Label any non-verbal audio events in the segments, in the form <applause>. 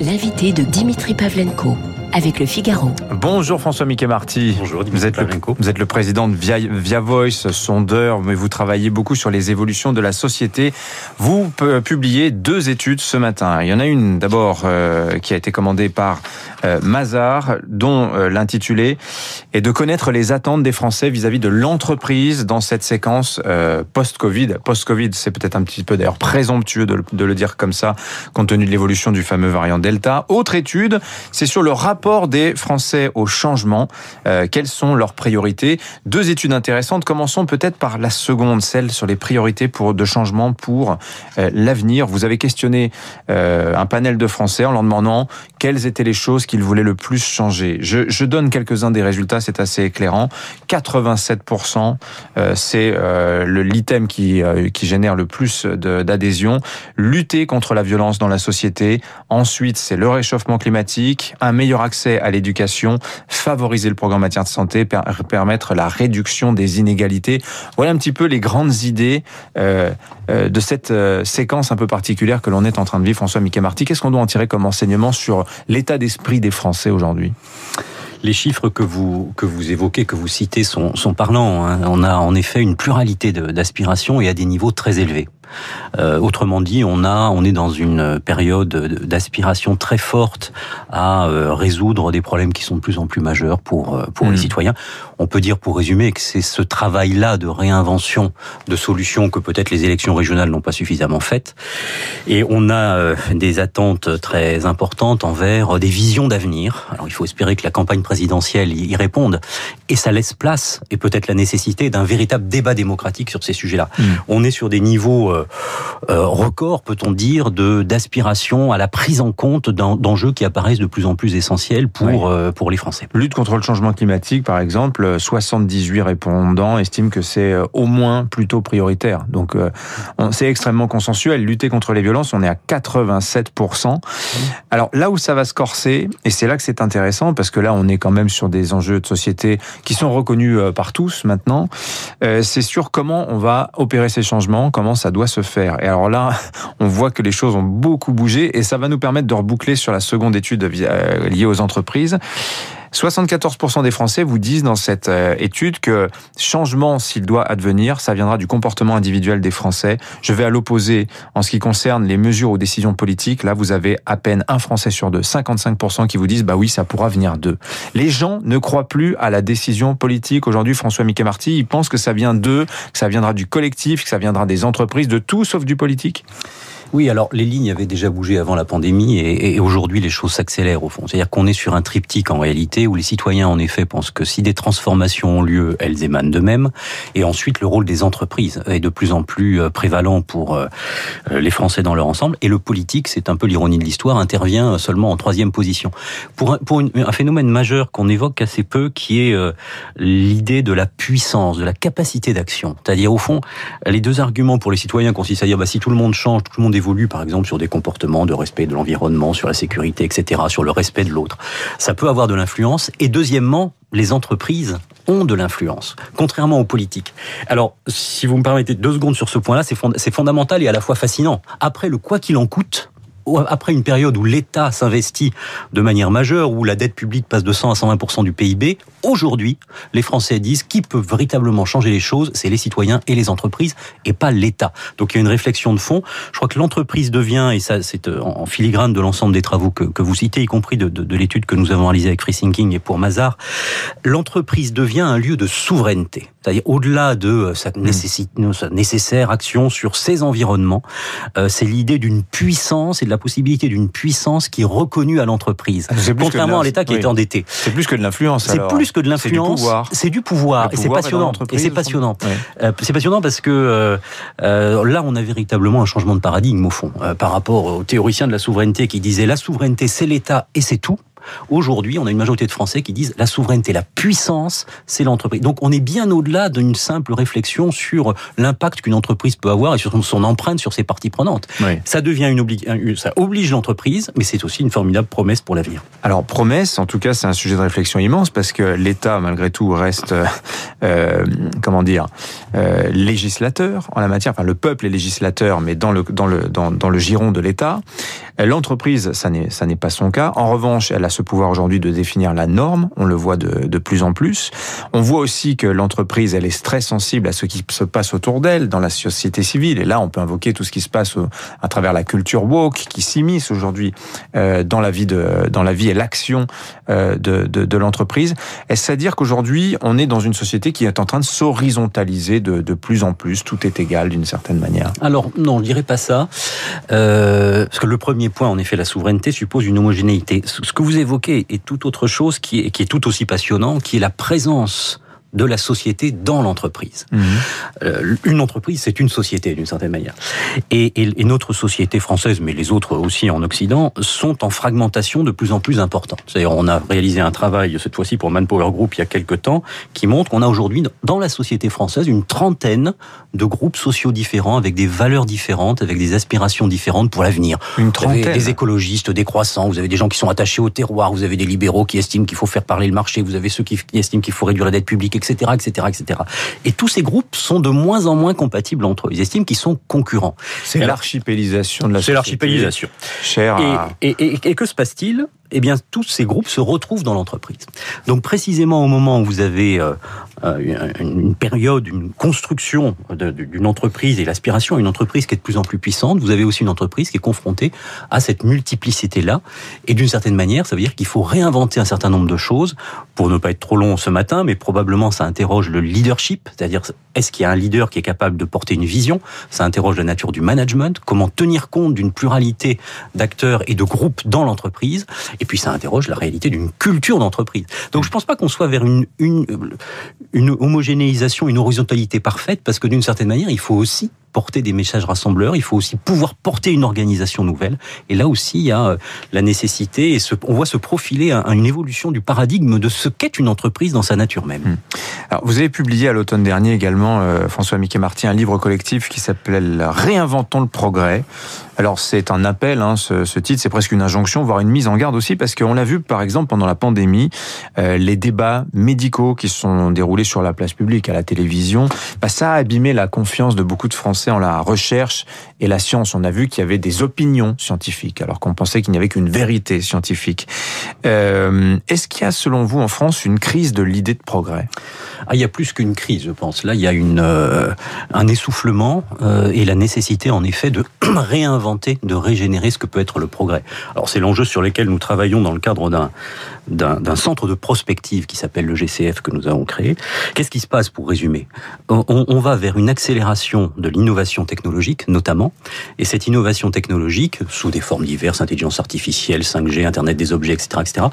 L'invité de Dimitri Pavlenko avec le Figaro. Bonjour François Mickey Marty. Bonjour vous êtes, le, vous êtes le président de Via, Via, Voice, sondeur, mais vous travaillez beaucoup sur les évolutions de la société. Vous publiez deux études ce matin. Il y en a une d'abord euh, qui a été commandée par euh, Mazar, dont euh, l'intitulé est de connaître les attentes des Français vis-à-vis de l'entreprise dans cette séquence euh, post-Covid. Post-Covid, c'est peut-être un petit peu d'ailleurs présomptueux de, de le dire comme ça, compte tenu de l'évolution du fameux variant Delta. Autre étude, c'est sur le rapport rapport des Français au changement. Euh, quelles sont leurs priorités Deux études intéressantes. Commençons peut-être par la seconde, celle sur les priorités pour de changement pour euh, l'avenir. Vous avez questionné euh, un panel de Français en leur demandant quelles étaient les choses qu'ils voulaient le plus changer. Je, donne quelques-uns des résultats, c'est assez éclairant. 87%, euh, c'est le l'item qui, qui génère le plus d'adhésion. Lutter contre la violence dans la société. Ensuite, c'est le réchauffement climatique, un meilleur accès à l'éducation, favoriser le programme en matière de santé, permettre la réduction des inégalités. Voilà un petit peu les grandes idées euh, euh, de cette euh, séquence un peu particulière que l'on est en train de vivre. François Mickey Marty, qu'est-ce qu'on doit en tirer comme enseignement sur l'état d'esprit des Français aujourd'hui? Les chiffres que vous que vous évoquez, que vous citez, sont, sont parlants. Hein. On a en effet une pluralité d'aspirations et à des niveaux très élevés. Euh, autrement dit, on a, on est dans une période d'aspiration très forte à euh, résoudre des problèmes qui sont de plus en plus majeurs pour euh, pour les hmm. citoyens. On peut dire, pour résumer, que c'est ce travail-là de réinvention de solutions que peut-être les élections régionales n'ont pas suffisamment faites. Et on a des attentes très importantes envers des visions d'avenir. Alors, il faut espérer que la campagne présidentielle y réponde. Et ça laisse place, et peut-être la nécessité d'un véritable débat démocratique sur ces sujets-là. Hmm. On est sur des niveaux record, peut-on dire, de d'aspiration à la prise en compte d'enjeux qui apparaissent de plus en plus essentiels pour euh, pour les Français. Lutte contre le changement climatique, par exemple, 78 répondants estiment que c'est au moins plutôt prioritaire. Donc c'est extrêmement consensuel. Lutter contre les violences, on est à 87 Alors là où ça va se corser, et c'est là que c'est intéressant parce que là on est quand même sur des enjeux de société qui sont reconnus par tous maintenant. c'est sur comment on va opérer ces changements, comment ça doit se faire. Et alors là, on voit que les choses ont beaucoup bougé et ça va nous permettre de reboucler sur la seconde étude euh, liée aux entreprises. 74% des Français vous disent dans cette euh, étude que changement, s'il doit advenir, ça viendra du comportement individuel des Français. Je vais à l'opposé en ce qui concerne les mesures ou décisions politiques. Là, vous avez à peine un Français sur deux, 55% qui vous disent bah oui, ça pourra venir d'eux. Les gens ne croient plus à la décision politique. Aujourd'hui, François Mickey Marty, il pense que ça vient d'eux, que ça viendra du collectif, que ça viendra des entreprises, de tout sauf du politique. Oui, alors les lignes avaient déjà bougé avant la pandémie et, aujourd'hui les choses s'accélèrent au fond. C'est-à-dire qu'on est sur un triptyque en réalité où les citoyens en effet pensent que si des transformations ont lieu, elles émanent d'eux-mêmes. Et ensuite le rôle des entreprises est de plus en plus euh, prévalent pour euh, les Français dans leur ensemble. Et le politique, c'est un peu l'ironie de l'histoire, intervient seulement en troisième position. Pour un, phénomène majeur qu'on évoque assez peu, qui est euh, l'idée de la puissance, de la capacité d'action. C'est-à-dire au fond, les deux arguments pour les citoyens consistent à dire bah, si tout le monde change, tout le monde évolue par exemple sur des comportements de respect de l'environnement, sur la sécurité, etc., sur le respect de l'autre. Ça peut avoir de l'influence. Et deuxièmement, les entreprises ont de l'influence, contrairement aux politiques. Alors, si vous me permettez deux secondes sur ce point-là, c'est fondamental et à la fois fascinant. Après le quoi qu'il en coûte, après une période où l'État s'investit de manière majeure, où la dette publique passe de 100 à 120% du PIB, aujourd'hui, les Français disent qui peut véritablement changer les choses, c'est les citoyens et les entreprises, et pas l'État. Donc il y a une réflexion de fond. Je crois que l'entreprise devient, et ça c'est euh, en filigrane de l'ensemble des travaux que, que, vous citez, y compris de, de, de l'étude que nous avons réalisée avec Free Thinking et pour Mazar, l'entreprise devient un lieu de souveraineté. C'est-à-dire au-delà de euh, sa, mmh. sa, nécessaire action sur ses environnements, euh, c'est l'idée d'une puissance et de la possibilité d'une puissance qui est reconnue à l'entreprise, ah, contrairement à l'État qui est endetté. C'est plus que de l'influence. C'est plus que de l'influence. C'est du pouvoir. Et c'est passionnant. Et c'est passionnant. Euh, c'est passionnant parce que euh, là, on a véritablement un changement de paradigme au fond par rapport aux théoriciens de la souveraineté qui disaient la souveraineté, c'est l'État et c'est tout. Aujourd'hui, on a une majorité de Français qui disent la souveraineté, la puissance, c'est l'entreprise. Donc on est bien au-delà d'une simple réflexion sur l'impact qu'une entreprise peut avoir et sur son empreinte sur ses parties prenantes. Ça devient une obligation, ça oblige l'entreprise, mais c'est aussi une formidable promesse pour l'avenir. Alors promesse, en tout cas, c'est un sujet de réflexion immense parce que l'État, malgré tout, reste, euh, comment dire, euh, législateur en la matière. Enfin, le peuple est législateur, mais dans le dans le dans, dans le giron de l'État. L'entreprise, ça n'est ça n'est pas son cas. En revanche, elle a ce pouvoir aujourd'hui de définir la norme. On le voit de, de plus en plus. On voit aussi que l'entreprise, elle est très sensible à ce qui se passe autour d'elle dans la société civile. Et là, on peut invoquer tout ce qui se passe à travers la culture woke qui s'immisce aujourd'hui euh, dans la vie dans la vie et l'action euh, de, de, de l'entreprise. Est-ce à dire qu'aujourd'hui, on est dans une société qui est en train de s'horizontaliser de, de plus en plus? Tout est égal d'une certaine manière. Alors non, je dirais pas ça, euh, parce que le premier point, en effet, la souveraineté suppose une homogénéité. Ce que vous évoquez est tout autre chose qui est, qui est tout aussi passionnant, qui est la présence de la société dans l'entreprise. Mmh. Euh, une entreprise, c'est une société d'une certaine manière. Et, et, et, notre société française, mais les autres aussi en Occident, sont en fragmentation de plus en plus importante. C'est-à-dire, on a réalisé un travail cette fois-ci pour Manpower Group il y a quelques temps qui montre qu'on a aujourd'hui dans la société française une trentaine de groupes sociaux différents avec des valeurs différentes, avec des aspirations différentes pour l'avenir. Une trentaine. Vous avez des écologistes, des croissants, vous avez des gens qui sont attachés au terroir, vous avez des libéraux qui estiment qu'il faut faire parler le marché, vous avez ceux qui estiment qu'il faut réduire la dette publique, etc., etc., etc. Et tous ces groupes sont de moins en moins compatibles entre eux. Ils estiment qu'ils sont concurrents. C'est l'archipélisation de la société. C'est l'archipélisation. Cher à... et, et, et, et que se passe-t-il? Eh bien, tous ces groupes se retrouvent dans l'entreprise. Donc, précisément au moment où vous avez euh, une période, une construction d'une entreprise et l'aspiration à une entreprise qui est de plus en plus puissante, vous avez aussi une entreprise qui est confrontée à cette multiplicité-là. Et d'une certaine manière, ça veut dire qu'il faut réinventer un certain nombre de choses pour ne pas être trop long ce matin, mais probablement ça interroge le leadership, c'est-à-dire est-ce qu'il y a un leader qui est capable de porter une vision? Ça interroge la nature du management, comment tenir compte d'une pluralité d'acteurs et de groupes dans l'entreprise? Et puis ça interroge la réalité d'une culture d'entreprise. Donc je pense pas qu'on soit vers une homogénéisation, une horizontalité parfaite, parce que d'une certaine manière, il faut aussi porter des messages rassembleurs, il faut aussi pouvoir porter une organisation nouvelle. Et là aussi, il y a la nécessité, et on voit se profiler une évolution du paradigme de ce qu'est une entreprise dans sa nature même. Alors, vous avez publié à l'automne dernier également, euh, François Mickey Martin, un livre collectif qui s'appelle Réinventons le progrès. Alors c'est un appel, hein, ce, ce, titre, c'est presque une injonction, voire une mise en garde aussi, parce qu'on l'a vu par exemple pendant la pandémie, euh, les débats médicaux qui se sont déroulés sur la place publique, à la télévision, bah, ça a abîmé la confiance de beaucoup de Français en la recherche et la science. On a vu qu'il y avait des opinions scientifiques, alors qu'on pensait qu'il n'y avait qu'une vérité scientifique. Euh, Est-ce qu'il y a selon vous en France une crise de l'idée de progrès? Ah, il y a plus qu'une crise, je pense. Là, il y a euh, un essoufflement euh, et la nécessité, en effet, de <clears throat> réinventer, de régénérer ce que peut être le progrès. Alors, c'est l'enjeu sur lequel nous travaillons dans le cadre d'un centre de prospective qui s'appelle le GCF que nous avons créé. Qu'est-ce qui se passe pour résumer? On, va vers une accélération de l'innovation technologique, notamment, et cette innovation technologique, sous des formes diverses, intelligence artificielle, 5G, Internet des objets, etc., etc.,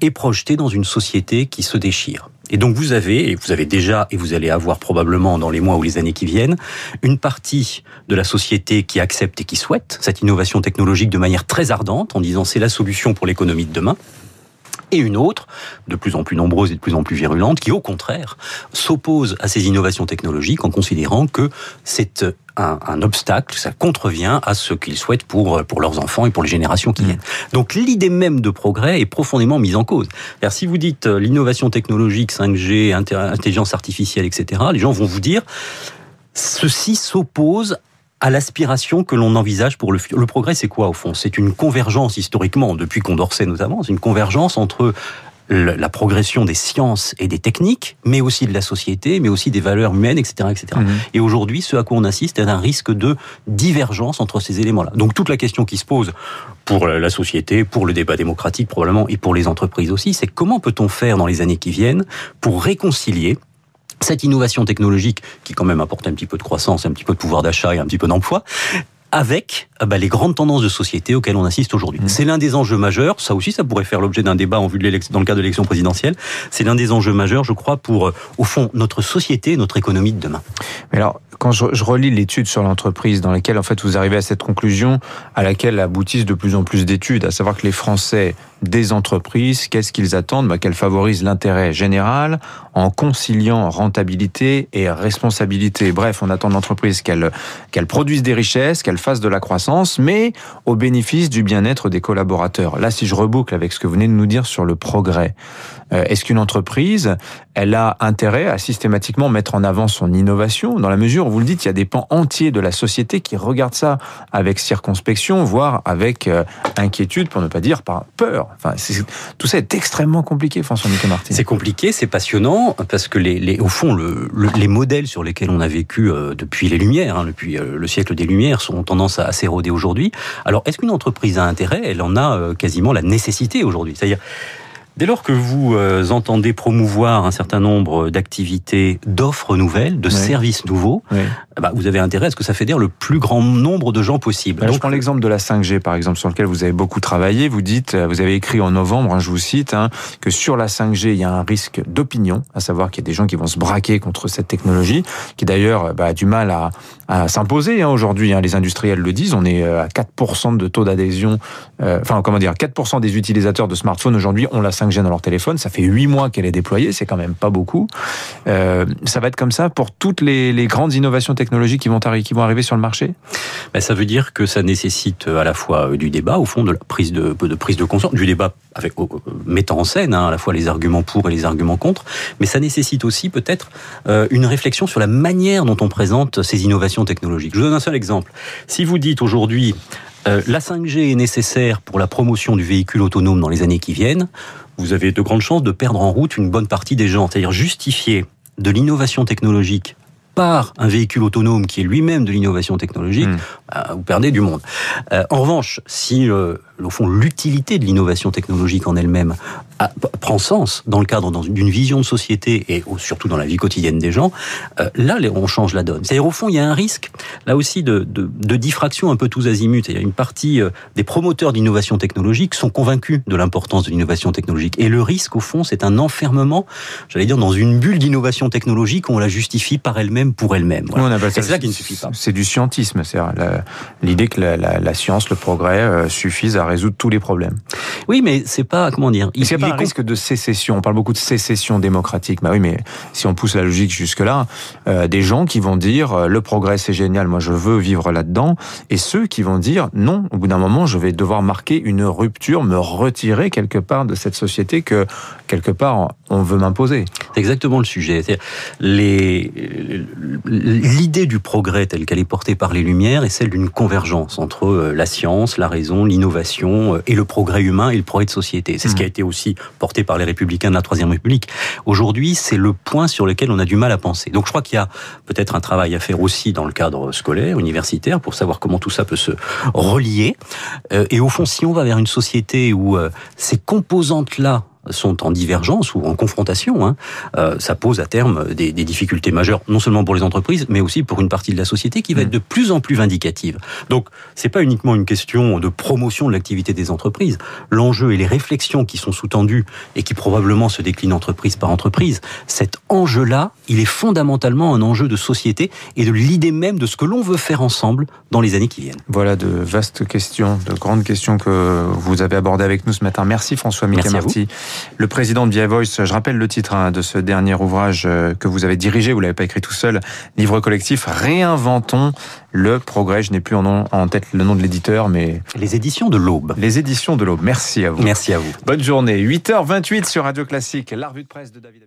est projetée dans une société qui se déchire. Et donc vous avez, et vous avez déjà, et vous allez avoir probablement dans les mois ou les années qui viennent, une partie de la société qui accepte et qui souhaite cette innovation technologique de manière très ardente, en disant c'est la solution pour l'économie de demain et une autre, de plus en plus nombreuse et de plus en plus virulente, qui au contraire s'oppose à ces innovations technologiques en considérant que c'est un, un, obstacle, ça contrevient à ce qu'ils souhaitent pour, pour leurs enfants et pour les générations qui viennent. Mmh. Donc l'idée même de progrès est profondément mise en cause. Si vous dites l'innovation technologique, 5G, intelligence artificielle, etc., les gens vont vous dire ceci s'oppose à l'aspiration que l'on envisage pour le futur. Le progrès, c'est quoi au fond? C'est une convergence historiquement, depuis Condorcet notamment, c'est une convergence entre la progression des sciences et des techniques, mais aussi de la société, mais aussi des valeurs humaines, etc., etc. Mmh. Et aujourd'hui, ce à quoi on assiste est un risque de divergence entre ces éléments-là. Donc toute la question qui se pose pour la société, pour le débat démocratique probablement, et pour les entreprises aussi, c'est comment peut-on faire dans les années qui viennent pour réconcilier cette innovation technologique qui quand même apporte un petit peu de croissance, un petit peu de pouvoir d'achat et un petit peu d'emploi, avec bah, les grandes tendances de société auxquelles on assiste aujourd'hui. Mmh. C'est l'un des enjeux majeurs. Ça aussi, ça pourrait faire l'objet d'un débat en vue de dans le cadre de l'élection présidentielle. C'est l'un des enjeux majeurs, je crois, pour, euh, au fond, notre société, notre économie de demain. Mais alors, quand je, je relis l'étude sur l'entreprise dans laquelle en fait vous arrivez à cette conclusion à laquelle aboutissent de plus en plus d'études, à savoir que les Français des entreprises, qu'est-ce qu'ils attendent? Bah, Qu'elles favorisent l'intérêt général en conciliant rentabilité et responsabilité. Bref, on attend de l'entreprise qu'elle qu'elle produise des richesses, qu'elle fasse de la croissance, mais au bénéfice du bien-être des collaborateurs. Là, si je reboucle avec ce que vous venez de nous dire sur le progrès, euh, est-ce qu'une entreprise, elle a intérêt à systématiquement mettre en avant son innovation dans la mesure où vous le dites, il y a des pans entiers de la société qui regardent ça avec circonspection, voire avec euh, inquiétude, pour ne pas dire par peur. Enfin, tout ça est extrêmement compliqué, François-Nicolas Martin. C'est compliqué, c'est passionnant, parce que les, au fond, le, le, les modèles sur lesquels on a vécu euh, depuis les Lumières, hein, depuis euh, le siècle des Lumières, sont tendance à, à s'éroder aujourd'hui. Alors, est-ce qu'une entreprise a intérêt? Elle en a euh, quasiment la nécessité aujourd'hui. C'est-à-dire, Dès lors que vous euh, entendez promouvoir un certain nombre d'activités, d'offres nouvelles, de oui. services nouveaux, oui. bah, vous avez intérêt à ce que ça fédère le plus grand nombre de gens possible. Bah, Donc, je prends l'exemple de la 5G, par exemple, sur lequel vous avez beaucoup travaillé. Vous dites, vous avez écrit en novembre, hein, je vous cite, hein, que sur la 5G, il y a un risque d'opinion, à savoir qu'il y a des gens qui vont se braquer contre cette technologie, qui d'ailleurs bah, a du mal à, à s'imposer hein, aujourd'hui. Hein, les industriels le disent, on est à 4% de taux d'adhésion, euh, enfin comment dire, 4% des utilisateurs de smartphones aujourd'hui ont la 5G 5G dans leur téléphone. Ça fait huit mois qu'elle est déployée, c'est quand même pas beaucoup. Euh, ça va être comme ça pour toutes les, grandes innovations technologiques qui vont, arriver sur le marché? Ben, Ça veut dire que ça nécessite à la fois du débat, au fond, de la prise de, prise de conscience, du débat avec, mettant en scène hein, à la fois les arguments pour et les arguments contre, mais ça nécessite aussi peut-être euh, une réflexion sur la manière dont on présente ces innovations technologiques. Je vous donne un seul exemple. Si vous dites aujourd'hui euh, la 5G est nécessaire pour la promotion du véhicule autonome dans les années qui viennent. Vous avez de grandes chances de perdre en route une bonne partie des gens. C'est-à-dire justifier de l'innovation technologique par un véhicule autonome qui est lui-même de l'innovation technologique, mmh. bah, vous perdez du monde. Euh, en revanche, si euh, au fond l'utilité de l'innovation technologique en elle-même prend sens dans le cadre d'une vision de société et surtout dans la vie quotidienne des gens, euh, là on change la donne. C'est-à-dire au fond il y a un risque là aussi de, de, de diffraction un peu tous azimuts. Il y a une partie euh, des promoteurs d'innovation technologique sont convaincus de l'importance de l'innovation technologique et le risque au fond c'est un enfermement, j'allais dire dans une bulle d'innovation technologique où on la justifie par elle-même pour elle-même. Voilà. C'est ça qui ne suffit pas. C'est du scientisme, c'est l'idée que la, la, la, science, le progrès euh, suffisent à résoudre tous les problèmes. Oui, mais c'est pas comment dire. Il, il n'y a pas un risque de sécession. On parle beaucoup de sécession démocratique. Bah oui, mais si on pousse la logique jusque là, euh, des gens qui vont dire euh, le progrès c'est génial, moi je veux vivre là-dedans, et ceux qui vont dire non, au bout d'un moment je vais devoir marquer une rupture, me retirer quelque part de cette société que quelque part on veut m'imposer. C'est exactement le sujet. L'idée du progrès telle qu'elle est portée par les Lumières est celle d'une convergence entre euh, la science, la raison, l'innovation et le progrès humain et le progrès de société. C'est mmh. ce qui a été aussi porté par les républicains de la Troisième République. Aujourd'hui, c'est le point sur lequel on a du mal à penser. Donc je crois qu'il y a peut-être un travail à faire aussi dans le cadre scolaire, universitaire, pour savoir comment tout ça peut se relier. Euh, et au fond, si on va vers une société où euh, ces composantes-là sont en divergence ou en confrontation, hein, euh, ça pose à terme des, des, difficultés majeures, non seulement pour les entreprises, mais aussi pour une partie de la société qui va être de plus en plus vindicative. Donc, c'est pas uniquement une question de promotion de l'activité des entreprises. L'enjeu et les réflexions qui sont sous-tendues et qui probablement se déclinent entreprise par entreprise, cet enjeu-là, il est fondamentalement un enjeu de société et de l'idée même de ce que l'on veut faire ensemble dans les années qui viennent. Voilà de vastes questions, de grandes questions que vous avez abordées avec nous ce matin. Merci François Mickey Marty le président de Via Voice. Je rappelle le titre hein, de ce dernier ouvrage euh, que vous avez dirigé, vous l'avez pas écrit tout seul, livre collectif Réinventons le progrès. Je n'ai plus en, nom, en tête le nom de l'éditeur, mais... Les éditions de l'Aube. Les éditions de l'Aube. Merci à vous. Merci à vous. Bonne journée. 8h28 sur Radio Classique, la revue de presse de David